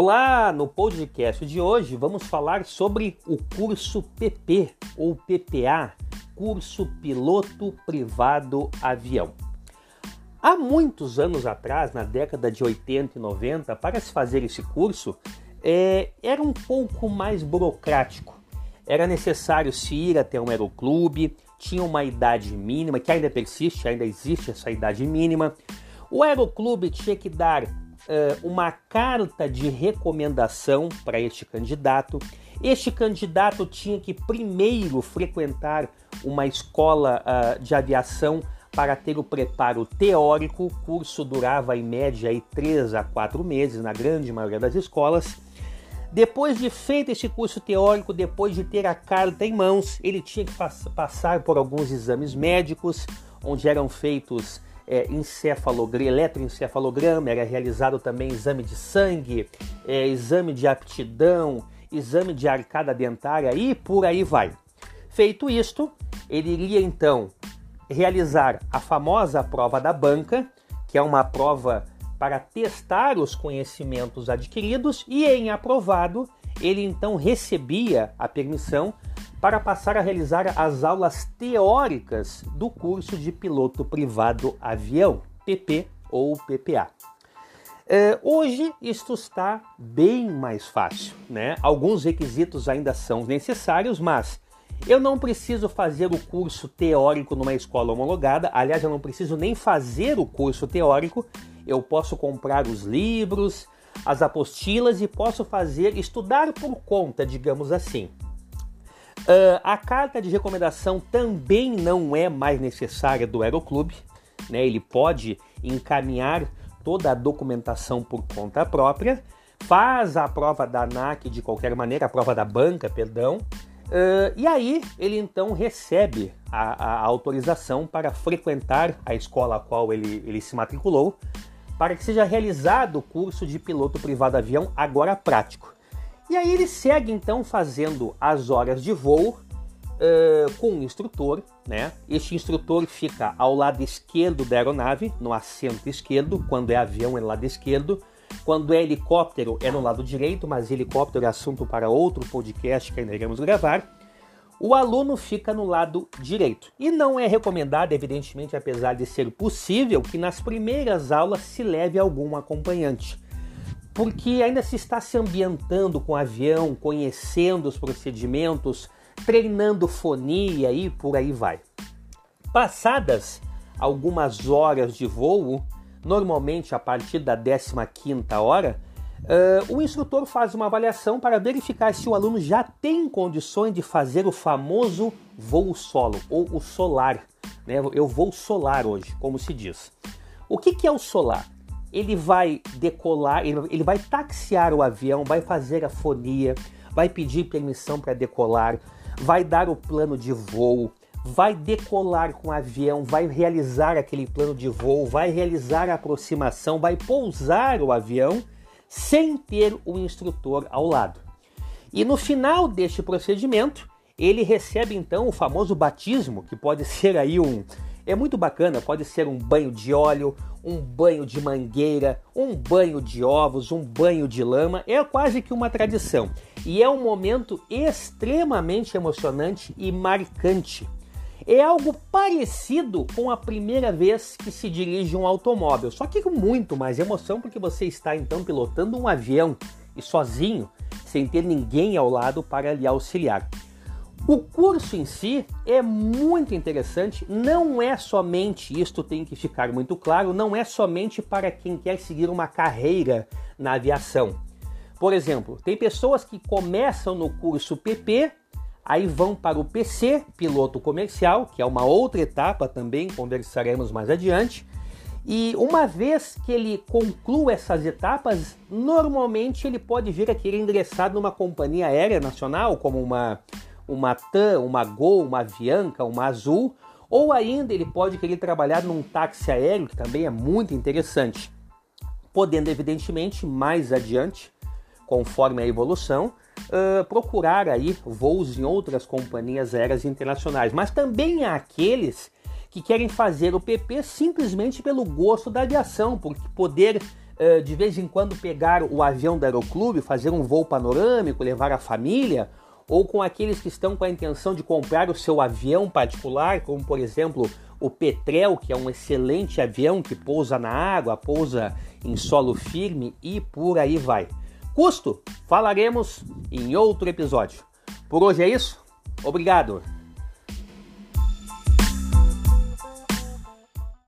Olá, no podcast de hoje vamos falar sobre o curso PP ou PPA, curso piloto privado avião. Há muitos anos atrás, na década de 80 e 90, para se fazer esse curso, é, era um pouco mais burocrático. Era necessário se ir até um aeroclube, tinha uma idade mínima, que ainda persiste, ainda existe essa idade mínima. O aeroclube tinha que dar uma carta de recomendação para este candidato. Este candidato tinha que primeiro frequentar uma escola uh, de aviação para ter o preparo teórico. O curso durava em média aí 3 a 4 meses na grande maioria das escolas. Depois de feito esse curso teórico, depois de ter a carta em mãos, ele tinha que passar por alguns exames médicos, onde eram feitos é, encefalograma, eletroencefalograma, era realizado também exame de sangue, é, exame de aptidão, exame de arcada dentária e por aí vai. Feito isto, ele iria então realizar a famosa prova da banca, que é uma prova para testar os conhecimentos adquiridos, e em aprovado, ele então recebia a permissão para passar a realizar as aulas teóricas do curso de piloto privado avião, PP ou PPA. É, hoje isto está bem mais fácil, né? Alguns requisitos ainda são necessários, mas eu não preciso fazer o curso teórico numa escola homologada. Aliás, eu não preciso nem fazer o curso teórico. Eu posso comprar os livros, as apostilas e posso fazer estudar por conta, digamos assim. Uh, a carta de recomendação também não é mais necessária do Aeroclube, né? ele pode encaminhar toda a documentação por conta própria, faz a prova da ANAC de qualquer maneira, a prova da banca, perdão, uh, e aí ele então recebe a, a, autorização para frequentar a escola a qual ele, ele se matriculou, para que seja realizado o curso de piloto privado avião agora prático. E aí ele segue então fazendo as horas de voo uh, com um instrutor, né? Este instrutor fica ao lado esquerdo da aeronave, no assento esquerdo, quando é avião é no lado esquerdo, quando é helicóptero é no lado direito, mas helicóptero é assunto para outro podcast que ainda iremos gravar. O aluno fica no lado direito. E não é recomendado, evidentemente, apesar de ser possível, que nas primeiras aulas se leve algum acompanhante porque ainda se está se ambientando com o avião, conhecendo os procedimentos, treinando fonia e por aí vai. Passadas algumas horas de voo, normalmente a partir da 15ª hora, uh, o instrutor faz uma avaliação para verificar se o aluno já tem condições de fazer o famoso voo solo, ou o solar. Né? Eu vou solar hoje, como se diz. O que, que é o solar? Ele vai decolar, ele, ele vai taxiar o avião, vai fazer a fonia, vai pedir permissão para decolar, vai dar o plano de voo, vai decolar com o avião, vai realizar aquele plano de voo, vai realizar a aproximação, vai pousar o avião sem ter o instrutor ao lado. E no final deste procedimento, ele recebe então o famoso batismo, que pode ser aí um é muito bacana, pode ser um banho de óleo, um banho de mangueira, um banho de ovos, um banho de lama, é quase que uma tradição. E é um momento extremamente emocionante e marcante. É algo parecido com a primeira vez que se dirige um automóvel, só que com muito mais emoção porque você está então pilotando um avião e sozinho, sem ter ninguém ao lado para lhe auxiliar. O curso em si é muito interessante, não é somente, isto tem que ficar muito claro, não é somente para quem quer seguir uma carreira na aviação. Por exemplo, tem pessoas que começam no curso PP, aí vão para o PC, piloto comercial, que é uma outra etapa também, conversaremos mais adiante. E uma vez que ele conclua essas etapas, normalmente ele pode vir a querer ingressar numa companhia aérea nacional, como uma uma TAM, uma Gol, uma Avianca, uma Azul, ou ainda ele pode querer trabalhar num táxi aéreo, que também é muito interessante, podendo evidentemente mais adiante, conforme a evolução, uh, procurar aí voos em outras companhias aéreas internacionais. Mas também há aqueles que querem fazer o PP simplesmente pelo gosto da aviação, por poder uh, de vez em quando pegar o avião do aeroclube, fazer um voo panorâmico, levar a família, ou com aqueles que estão com a intenção de comprar o seu avião particular, como por exemplo o Petrel, que é um excelente avião que pousa na água, pousa em solo firme e por aí vai. Custo? Falaremos em outro episódio. Por hoje é isso. Obrigado.